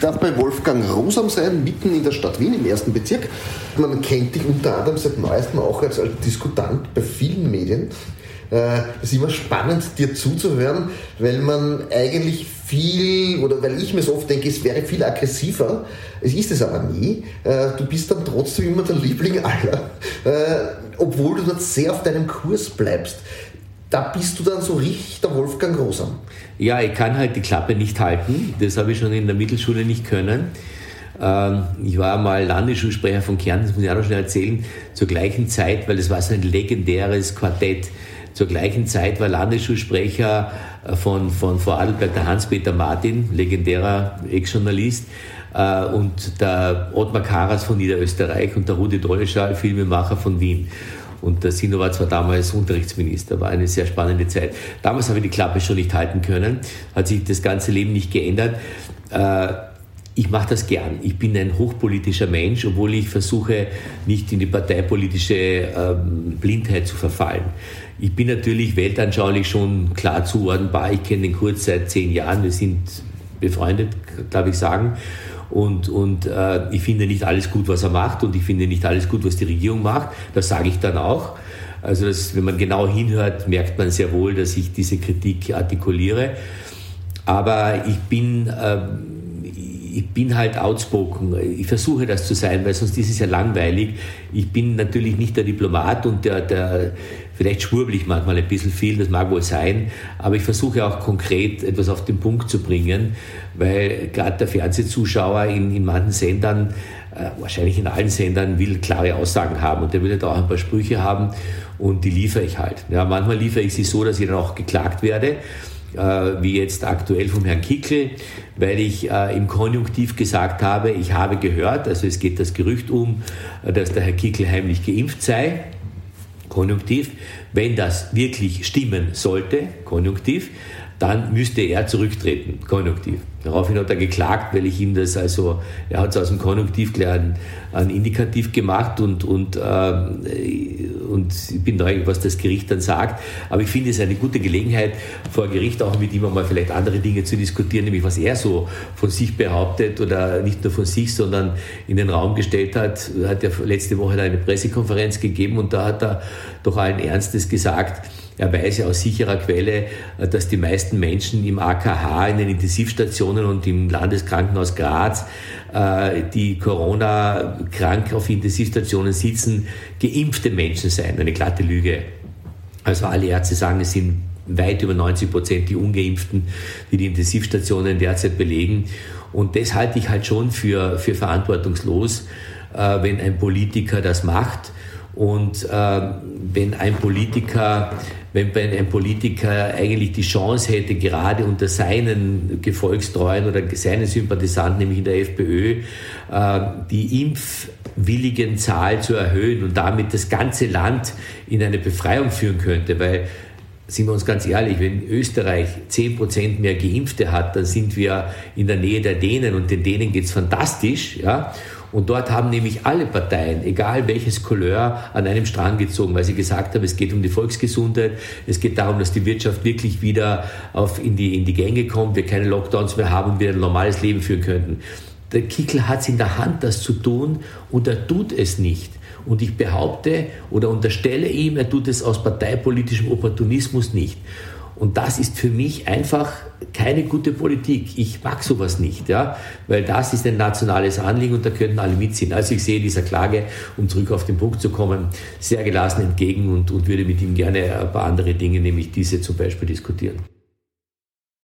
gerade bei Wolfgang Rosam sein, mitten in der Stadt Wien, im ersten Bezirk. Man kennt dich unter anderem seit neuestem auch als, als Diskutant bei vielen Medien. Äh, es ist immer spannend, dir zuzuhören, weil man eigentlich viel, oder weil ich mir so oft denke, es wäre viel aggressiver. Es ist es aber nie. Äh, du bist dann trotzdem immer der Liebling aller, äh, obwohl du dort sehr auf deinem Kurs bleibst. Da bist du dann so richtig der Wolfgang Rosam. Ja, ich kann halt die Klappe nicht halten. Das habe ich schon in der Mittelschule nicht können. Ähm, ich war mal Landesschulsprecher von Kärnten, das muss ich auch noch schnell erzählen, zur gleichen Zeit, weil das war so ein legendäres Quartett. Zur gleichen Zeit war Landesschulsprecher äh, von, von Vorarlberg der Hans-Peter Martin, legendärer Ex-Journalist, äh, und der Ottmar Karas von Niederösterreich und der Rudi Dolleschal, Filmemacher von Wien. Und der Sino war zwar damals Unterrichtsminister, war eine sehr spannende Zeit. Damals habe ich die Klappe schon nicht halten können, hat sich das ganze Leben nicht geändert. Äh, ich mache das gern. Ich bin ein hochpolitischer Mensch, obwohl ich versuche, nicht in die parteipolitische ähm, Blindheit zu verfallen. Ich bin natürlich weltanschaulich schon klar zuordnenbar. Ich kenne den Kurz seit zehn Jahren. Wir sind befreundet, darf ich sagen. Und, und äh, ich finde nicht alles gut, was er macht. Und ich finde nicht alles gut, was die Regierung macht. Das sage ich dann auch. Also das, wenn man genau hinhört, merkt man sehr wohl, dass ich diese Kritik artikuliere. Aber ich bin... Äh, ich bin halt outspoken. Ich versuche das zu sein, weil sonst ist es ja langweilig. Ich bin natürlich nicht der Diplomat und der, der vielleicht schwurblich manchmal ein bisschen viel, das mag wohl sein, aber ich versuche auch konkret etwas auf den Punkt zu bringen, weil gerade der Fernsehzuschauer in, in manchen Sendern, äh, wahrscheinlich in allen Sendern, will klare Aussagen haben und der will da auch ein paar Sprüche haben und die liefere ich halt. Ja, manchmal liefere ich sie so, dass ich dann auch geklagt werde wie jetzt aktuell vom Herrn Kickel, weil ich äh, im Konjunktiv gesagt habe, ich habe gehört, also es geht das Gerücht um, äh, dass der Herr Kickel heimlich geimpft sei. Konjunktiv. Wenn das wirklich stimmen sollte, Konjunktiv, dann müsste er zurücktreten, Konjunktiv. Daraufhin hat er geklagt, weil ich ihm das also, er hat es aus dem Konjunktiv gleich ein, ein Indikativ gemacht und, und, äh, und ich bin neugierig, was das Gericht dann sagt. Aber ich finde es eine gute Gelegenheit, vor Gericht auch mit ihm einmal vielleicht andere Dinge zu diskutieren, nämlich was er so von sich behauptet oder nicht nur von sich, sondern in den Raum gestellt hat. Er hat ja letzte Woche eine Pressekonferenz gegeben und da hat er doch allen Ernstes gesagt, er weiß ja aus sicherer Quelle, äh, dass die meisten Menschen im AKH, in den Intensivstationen und im Landeskrankenhaus Graz, äh, die Corona krank auf Intensivstationen sitzen, geimpfte Menschen seien. Eine glatte Lüge. Also alle Ärzte sagen, es sind weit über 90 Prozent die Ungeimpften, die die Intensivstationen derzeit belegen. Und das halte ich halt schon für, für verantwortungslos, äh, wenn ein Politiker das macht. Und äh, wenn ein Politiker wenn ein Politiker eigentlich die Chance hätte, gerade unter seinen Gefolgstreuen oder seinen Sympathisanten, nämlich in der FPÖ, äh, die impfwilligen Zahl zu erhöhen und damit das ganze Land in eine Befreiung führen könnte, weil sind wir uns ganz ehrlich, wenn Österreich 10% mehr Geimpfte hat, dann sind wir in der Nähe der Dänen und den Dänen geht's fantastisch. Ja? Und dort haben nämlich alle Parteien, egal welches Couleur, an einem Strang gezogen, weil sie gesagt haben, es geht um die Volksgesundheit, es geht darum, dass die Wirtschaft wirklich wieder auf, in, die, in die Gänge kommt, wir keine Lockdowns mehr haben und wieder ein normales Leben führen könnten. Der Kickel hat es in der Hand, das zu tun und er tut es nicht. Und ich behaupte oder unterstelle ihm, er tut es aus parteipolitischem Opportunismus nicht. Und das ist für mich einfach keine gute Politik. Ich mag sowas nicht, ja, weil das ist ein nationales Anliegen und da könnten alle mitziehen. Also ich sehe dieser Klage, um zurück auf den Punkt zu kommen, sehr gelassen entgegen und, und würde mit ihm gerne ein paar andere Dinge, nämlich diese zum Beispiel, diskutieren.